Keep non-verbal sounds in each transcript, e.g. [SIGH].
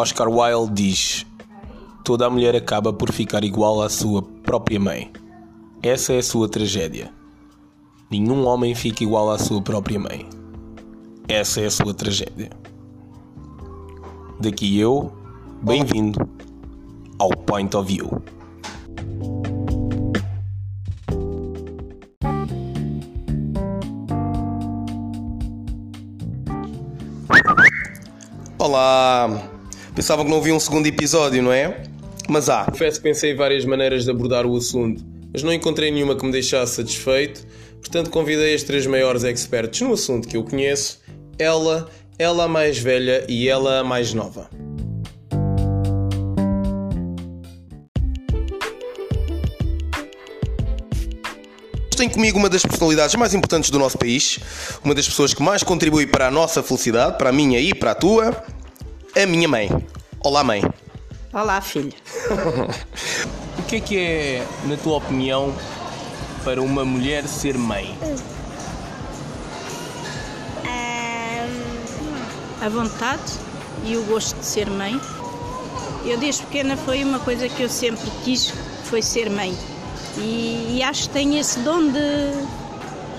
Oscar Wilde diz: Toda a mulher acaba por ficar igual à sua própria mãe. Essa é a sua tragédia. Nenhum homem fica igual à sua própria mãe. Essa é a sua tragédia. Daqui eu, bem-vindo ao Point of View. Olá! Pensava que não havia um segundo episódio, não é? Mas há. Confesso que pensei em várias maneiras de abordar o assunto, mas não encontrei nenhuma que me deixasse satisfeito, portanto convidei as três maiores experts no assunto que eu conheço: ela, ela a mais velha e ela a mais nova. Tenho comigo uma das personalidades mais importantes do nosso país, uma das pessoas que mais contribui para a nossa felicidade, para a minha e para a tua, a minha mãe. Olá, mãe. Olá, filho. [LAUGHS] O que é que é, na tua opinião, para uma mulher ser mãe? A vontade e o gosto de ser mãe. Eu desde pequena foi uma coisa que eu sempre quis, foi ser mãe. E, e acho que tenho esse dom de,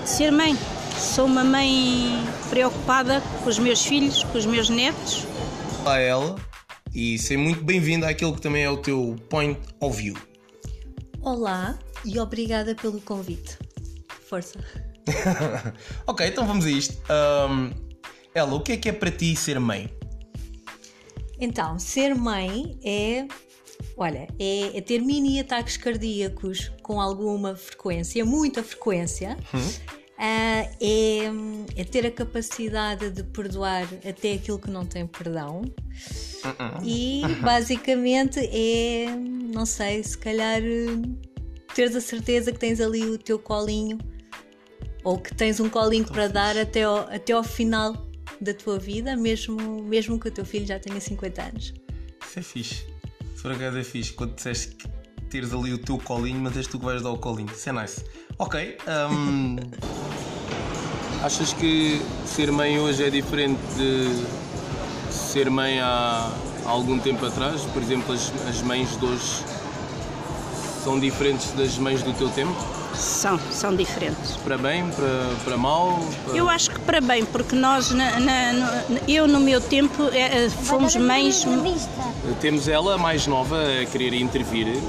de ser mãe. Sou uma mãe preocupada com os meus filhos, com os meus netos. Olá, ela. E seja muito bem-vinda àquele que também é o teu point of view. Olá e obrigada pelo convite. Força. [LAUGHS] ok, então vamos a isto. Ahm, ela, o que é que é para ti ser mãe? Então, ser mãe é. Olha, é, é ter mini ataques cardíacos com alguma frequência, muita frequência. Ah, é, é ter a capacidade de perdoar até aquilo que não tem perdão. E [LAUGHS] basicamente é, não sei, se calhar teres a certeza que tens ali o teu colinho ou que tens um colinho para dar até ao, até ao final da tua vida, mesmo, mesmo que o teu filho já tenha 50 anos. Isso é fixe. Acaso é fixe, quando disseste que teres ali o teu colinho, mas és tu que vais dar o colinho. Isso é nice. Ok. ahm, [LAUGHS] achas que ser mãe hoje é diferente de ser mãe há algum tempo atrás? Por exemplo, as, as mães de hoje são diferentes das mães do teu tempo? São, são diferentes. Para bem, para, para mal? Para... Eu acho que para bem, porque nós, na- na- no- eu no meu tempo, eh, eh, fomos mães. Temos ela, a mais nova, a querer intervir. eh,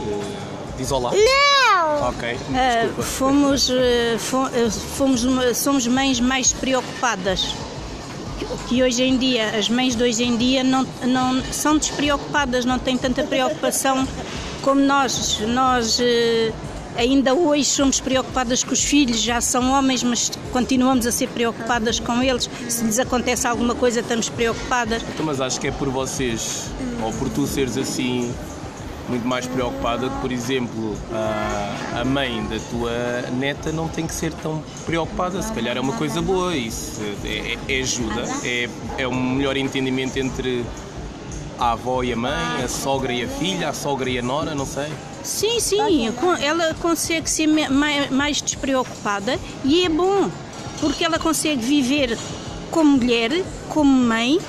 diz olá. Não! Ok, desculpa. fomos, eh, eh, fomos somos mães mais preocupadas. Que- Que hoje em dia, as mães de hoje em dia não, não são despreocupadas, não têm tanta preocupação como nós. Nós eh, ainda hoje somos preocupadas com os filhos, já são homens, mas continuamos a ser preocupadas com eles. Se lhes acontece alguma coisa, estamos preocupadas. Então, mas acho que é por vocês, ou por tu seres assim, muito mais preocupada que, por exemplo, a, mãe da tua neta não tem que ser tão preocupada. Se calhar é uma coisa boa, isso é, é- é ajuda, é, é um melhor entendimento entre a avó e a mãe, a sogra e a filha, a sogra e a nora, não sei. Sim, sim, ela consegue ser mais despreocupada e é bom, porque ela consegue viver como mulher, como mãe,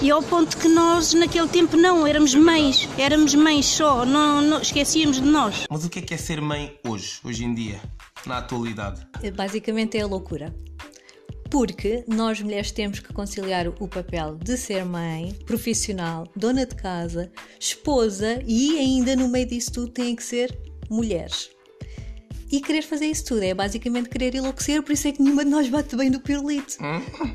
e ao ponto que nós naquele tempo não, éramos mães, éramos mães só, não, não- esquecíamos de nós. Mas o que é que é ser mãe hoje, hoje em dia, na atualidade? Basicamente é a loucura. Porque nós mulheres temos que conciliar o papel de ser mãe, profissional, dona de casa, esposa e ainda no meio disso tudo tem que ser mulheres. E querer fazer isso tudo é basicamente querer enlouquecer, por isso é que nenhuma de nós bate bem do pirulito.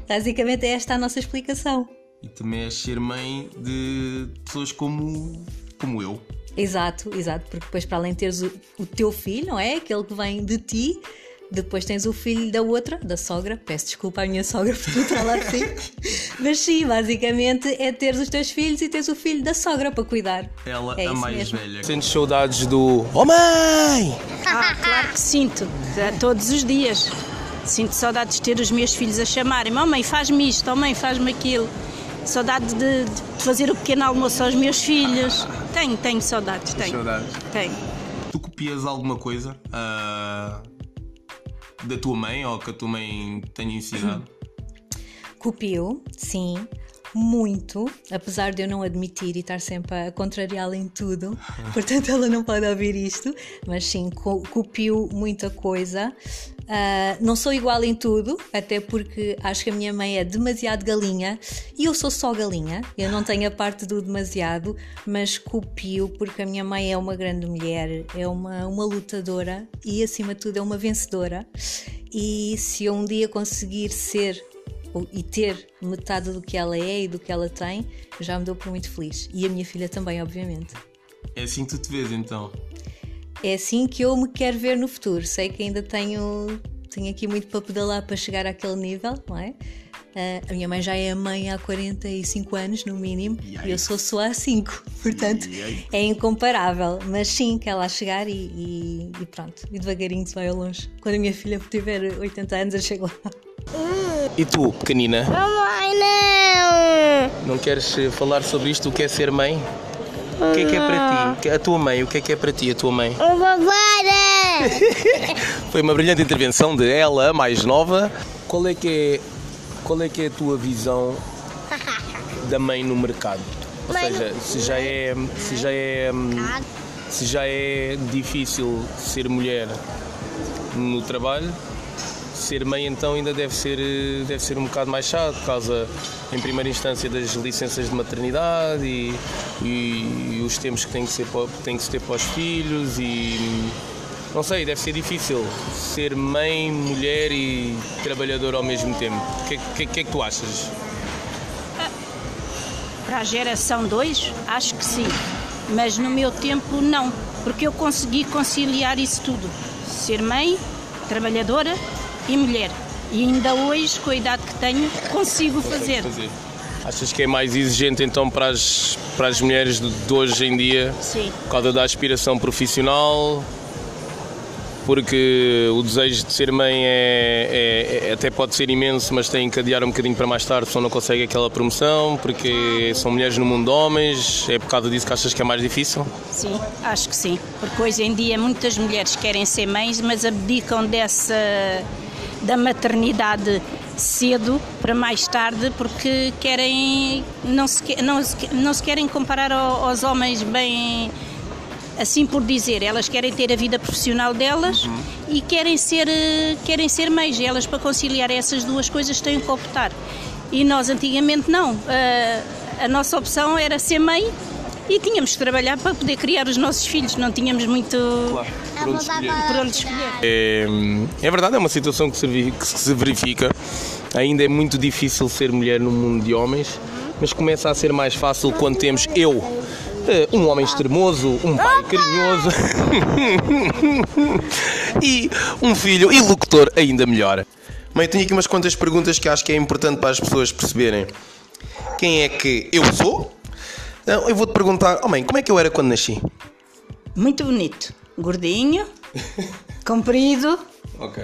Basicamente é esta a nossa explicação. E também és ser mãe de pessoas como, como eu. Exato, exato, porque depois para além de teres o, o teu filho, não é? Aquele que vem de ti, depois tens o filho da outra, da sogra. Peço desculpa à minha sogra por tudo falar assim. [LAUGHS] Mas sim, basicamente é teres os teus filhos e teres o filho da sogra para cuidar. Ela É a mais mesmo. velha. Sentes saudades do Oh mãe! Ah, claro que sinto, todos os dias. Sinto saudades de ter os meus filhos a chamarem: Mamãe, faz-me isto, oh, mãe, faz-me aquilo. Saudade de, de fazer o pequeno almoço aos meus filhos. Tenho, tenho saudades, tenho. Saudades. Tenho. Tu copias alguma coisa ah, da tua mãe ou que a tua mãe tenha ensinado? Copio, sim. Muito, apesar de eu não admitir e estar sempre a contrariá-la em tudo, [LAUGHS] portanto ela não pode ouvir isto, mas sim, co copiou muita coisa. Uh, não sou igual em tudo, até porque acho que a minha mãe é demasiado galinha e eu sou só galinha. Eu não tenho a parte do demasiado, mas copio porque a minha mãe é uma grande mulher, é uma, uma lutadora e, acima de tudo, é uma vencedora. E se eu um dia conseguir ser e ter metade do que ela é e do que ela tem, já me dou por muito feliz. E a minha filha também, obviamente. É assim que tu te vês então? é assim que eu me quero ver no futuro. Sei que ainda tenho, tenho aqui muito para pedalar para chegar àquele nível, não é? Uh, a minha mãe já é mãe há 45 anos, no mínimo, e eu sou só há 5, [LAUGHS] portanto é incomparável. Mas sim, quer lá chegar e, e, e, pronto, e devagarinho se vai ao longe. Quando a minha filha tiver 80 anos, eu chego lá. E tu, pequenina? Mamãe, não! Não queres falar sobre isto, o que é ser mãe? O que é que é para ti? A tua mãe, o que é que é para ti, a tua mãe? Uma vara! [LAUGHS] Foi uma brilhante intervenção de ela, mais nova. Qual é que é, qual é, que é a tua visão [LAUGHS] da mãe no mercado? Ou seja, se já é, se já é, se já é difícil ser mulher no trabalho, ser mãe então ainda deve ser, deve ser um bocado mais chato, por causa, em primeira instância, das licenças de maternidade e, e, e os tempos que tem que, ser, tem que se ter para os filhos e não sei, deve ser difícil ser mãe, mulher e trabalhador ao mesmo tempo. O que, que, que é que tu achas? Para a geração 2, acho que sim. Mas no meu tempo, não. Porque eu consegui conciliar isso tudo. Ser mãe, trabalhadora e mulher. E ainda hoje, com a idade que tenho, consigo fazer. Achas que é mais exigente então para as, para as mulheres de hoje em dia? Sim. Por causa da aspiração profissional? porque o desejo de ser mãe é, é, é, até pode ser imenso, mas tem que adiar um bocadinho para mais tarde, só não consegue aquela promoção, porque são mulheres no mundo de homens, é por causa disso que achas que é mais difícil? Sim, acho que sim, porque hoje em dia muitas mulheres querem ser mães, mas abdicam dessa da maternidade cedo para mais tarde porque querem não se, não, não se querem comparar aos homens bem assim por dizer, elas querem ter a vida profissional delas uhum. e querem ser, querem ser mães. Elas, para conciliar essas duas coisas, têm que optar. E nós, antigamente, não. A, a nossa opção era ser mãe e tínhamos que trabalhar para poder criar os nossos filhos, não tínhamos muito claro, por, onde escolher. por onde escolher. É, é verdade, é uma situação que se, que se verifica. Ainda é muito difícil ser mulher no mundo de homens, mas começa a ser mais fácil quando temos eu eh, um homem extremoso, um pai carinhoso [LAUGHS] e um filho e locutor ainda melhor. Mãe, tenho aqui umas quantas perguntas que acho que é importante para as pessoas perceberem quem é que eu sou. Então, eu vou-te perguntar, oh mãe, como é que eu era quando nasci? Muito bonito. Gordinho, [LAUGHS] comprido. Ok.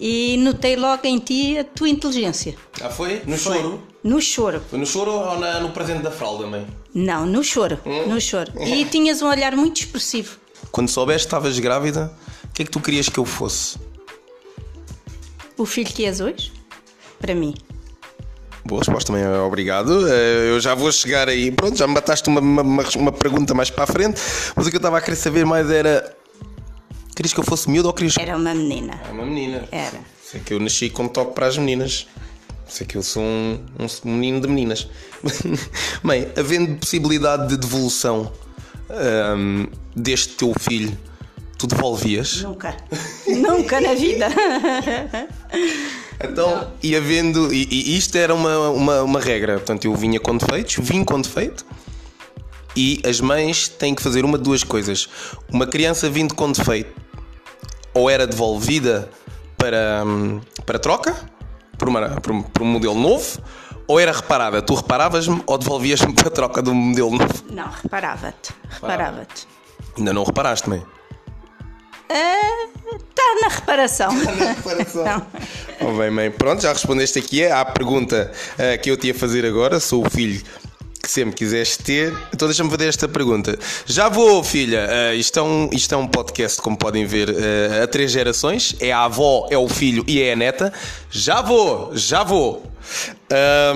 E notei logo em ti a tua inteligência. Ah, foi? No foi. choro? No choro. Foi no choro ou na, no presente da fralda, mãe? Não, no choro. Hum? No choro. E [LAUGHS] tinhas um olhar muito expressivo. Quando soubeste que estavas grávida, o que é que tu querias que eu fosse? O filho que és hoje? Para mim. Boa resposta também, obrigado. Eh, eu já vou chegar aí. Pronto, já me bataste uma, uma, uma pergunta mais para a frente, mas o que eu estava a querer saber mais era. Querias que eu fosse miúdo ou querias. Era uma menina. Era uma menina. Era. Sei que eu nasci com toque para as meninas. Sei que eu sou um, um menino de meninas. [LAUGHS] Bem, havendo possibilidade de devolução um, deste teu filho, tu devolvias? Nunca. Nunca na vida. [LAUGHS] [LAUGHS] Então, e havendo. E, e, isto era uma, uma, uma regra. Portanto, eu vinha com defeitos, vim com defeito. E as mães têm que fazer uma de duas coisas. Uma criança vindo com defeito ou era devolvida para, para troca por, uma, por, por um modelo novo ou era reparada? Tu reparavas-me ou devolvias-me para a troca do modelo novo? Não, reparava-te. Reparava-te. Ainda não reparaste, mãe? Está na reparação. Está [LAUGHS] na reparação. oh, bem, mãe. Pronto, já respondeste aqui à pergunta uh, que eu te ia fazer agora. Sou o filho que sempre quiseste ter. Então deixa-me fazer esta pergunta. Já vou, filha. Uh, isto, é um, isto é um podcast, como podem ver, uh, a três gerações. É a avó, é o filho e é a neta. Já vou, já vou.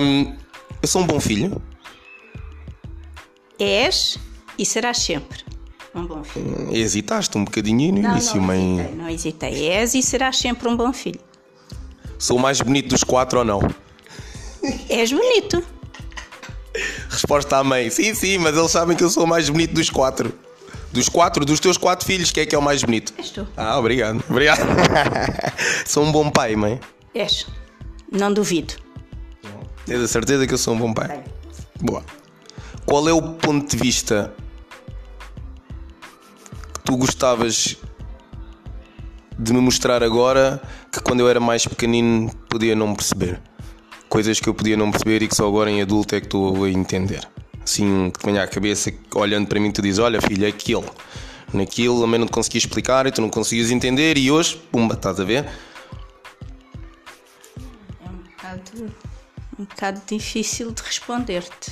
Um, Eu sou um bom filho? És e serás sempre um bom filho. Hesitaste um bocadinho no início, não, mãe. hesitei, não hesitei. És e serás sempre um bom filho. Sou o mais bonito dos quatro ou não? És bonito. Resposta à mãe: Sim, sim, mas eles sabem que eu sou o mais bonito dos quatro. Dos quatro, dos teus quatro filhos, quem é que é o mais bonito? És tu. Ah, obrigado. Obrigado. [LAUGHS] sou um bom pai, mãe. És. Não duvido. Tens a certeza que eu sou um bom pai? Boa. Qual é o ponto de vista tu gostavas de me mostrar agora que quando eu era mais pequenino podia não perceber? Coisas que eu podia não perceber e que só agora em adulto é que estou a entender. Assim, que te venha à cabeça, olhando para mim tu dizes, olha filho, é aquilo. Naquilo também não te conseguia explicar e tu não conseguias entender e hoje, pumba, estás a ver? É um bocado, um bocado difícil de responder-te.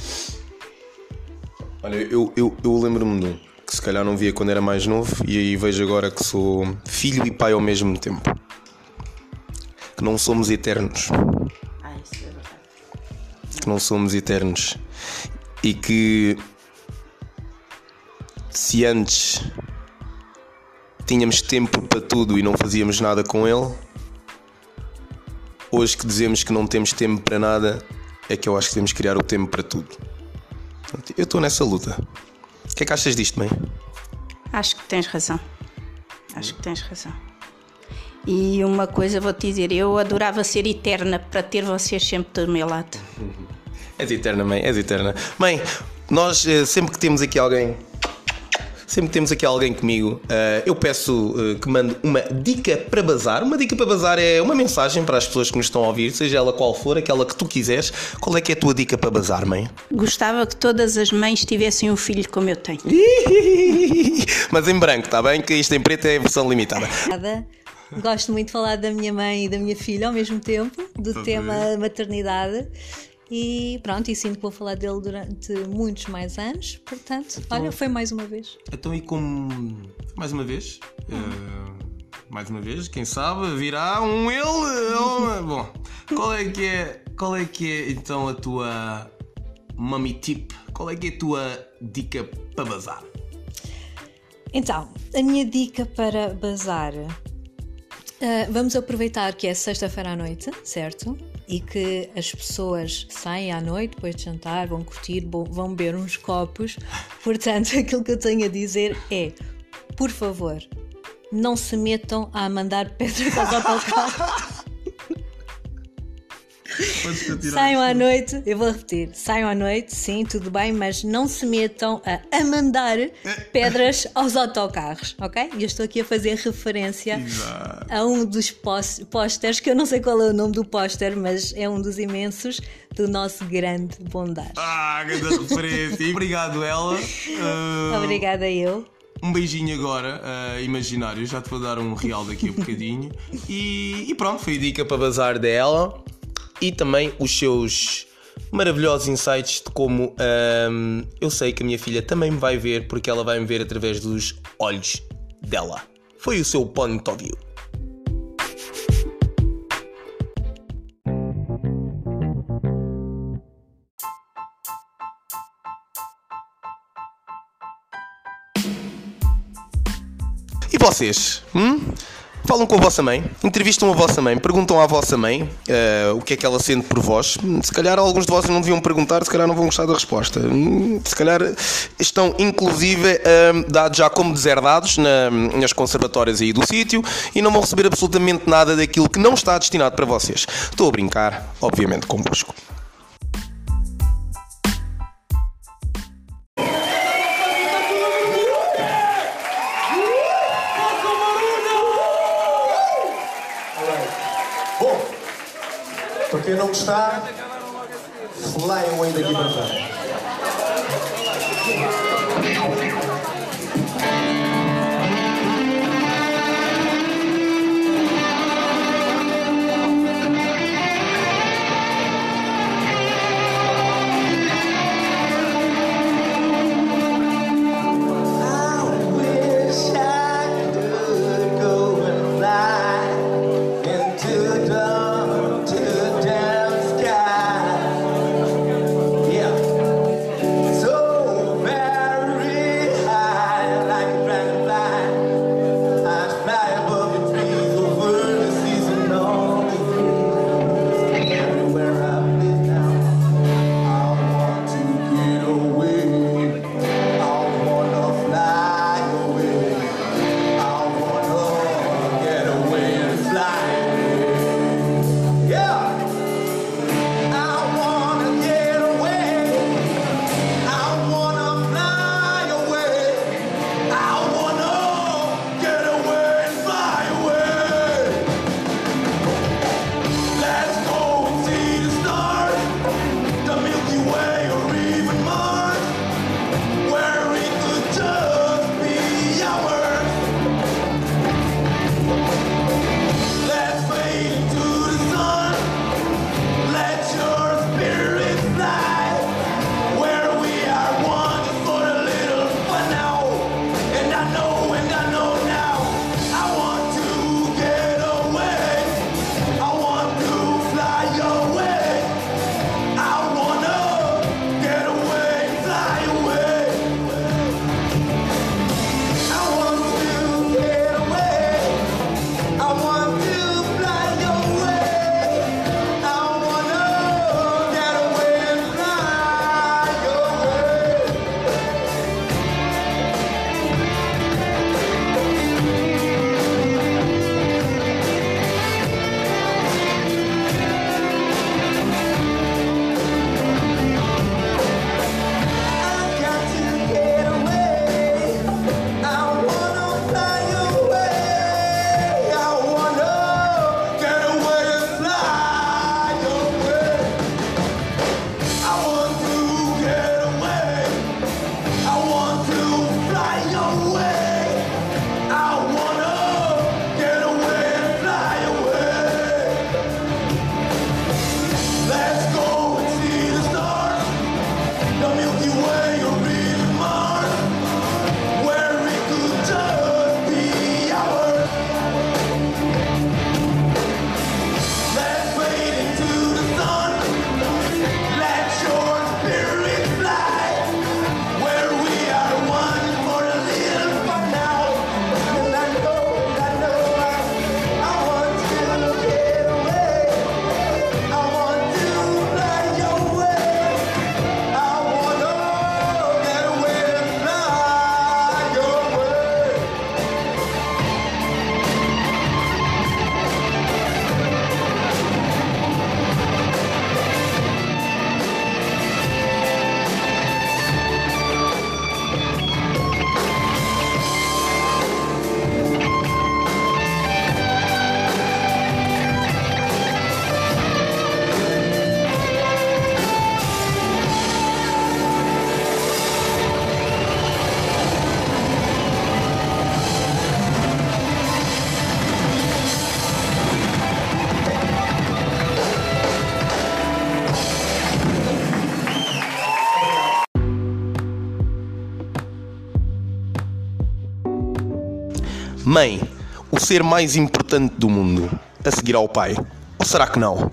Olha, eu, eu, eu lembro-me de um que se calhar não via quando era mais novo e aí vejo agora que sou filho e pai ao mesmo tempo. Que não somos eternos. Ah, isso é verdade. Que não somos eternos. E que se antes tínhamos tempo para tudo e não fazíamos nada com ele, hoje que dizemos que não temos tempo para nada, é que eu acho que temos que criar o tempo para tudo. Eu estou nessa luta. O que é que achas disto, mãe? Acho que tens razão. Acho que tens razão. E uma coisa vou-te dizer, eu adorava ser eterna para ter vocês sempre do meu lado. És eterna, mãe, és eterna. Mãe, nós eh, sempre que temos aqui alguém. Sempre que temos aqui alguém comigo, eh, eu peço eh, que mande uma dica para bazar. Uma dica para bazar é uma mensagem para as pessoas que nos estão a ouvir, seja ela qual for, aquela que tu quiseres. Qual é que é a tua dica para bazar, mãe? Gostava que todas as mães tivessem um filho como eu tenho. [LAUGHS] Mas em branco, está bem? Que isto em preto é a versão limitada. Obrigada. Gosto muito de falar da minha mãe e da minha filha ao mesmo tempo, do tema maternidade. E pronto, e sinto que vou falar dele durante muitos mais anos. Portanto, olha, foi mais uma vez. Então, e como. Mais uma vez. eh, mais uma vez, quem sabe virá um ele. uma- [LAUGHS] Bom, qual é que é. Qual é que é então a tua. Mummy tip? Qual é que é a tua dica para bazar? Então, a minha dica para bazar. ah, vamos aproveitar que é sexta-feira à noite, certo? E que as pessoas saem à noite depois de jantar, vão curtir, vão beber uns copos. Portanto, [LAUGHS] aquilo que eu tenho a dizer é: por favor, não se metam a mandar pedras aos [LAUGHS] autocarros. Saiam à noite, eu vou repetir, saiam à noite, sim, tudo bem, mas não se metam a, a mandar pedras aos autocarros, ok? E eu estou aqui a fazer referência a um dos pós- pósteres, que eu não sei qual é o nome do póster, mas é um dos imensos do nosso grande bondade. Ah, grande referência. Obrigado, ela. Ah, Obrigada eu. Um beijinho agora, ah, imaginário. Já te vou dar um real daqui a bocadinho. E, e pronto, foi a dica para bazar dela. E também os seus maravilhosos insights de como ahm, eu sei que a minha filha também me vai ver, porque ela vai me ver através dos olhos dela. Foi o seu point of view. E vocês? Hum? Falam com a vossa mãe, entrevistam a vossa mãe, perguntam à vossa mãe eh, o que é que ela sente por vós. Se calhar alguns de vós não deviam perguntar, se calhar não vão gostar da resposta. Hum, Se calhar estão, inclusive, hum, dados já como deserdados na- nas conservatórias aí do sítio e não vão receber absolutamente nada daquilo que não está destinado para vocês. Estou a brincar, obviamente, convosco. Está, leiam aí daqui para frente. Mãe, o ser mais importante do mundo, a seguir ao pai. Ou será que não?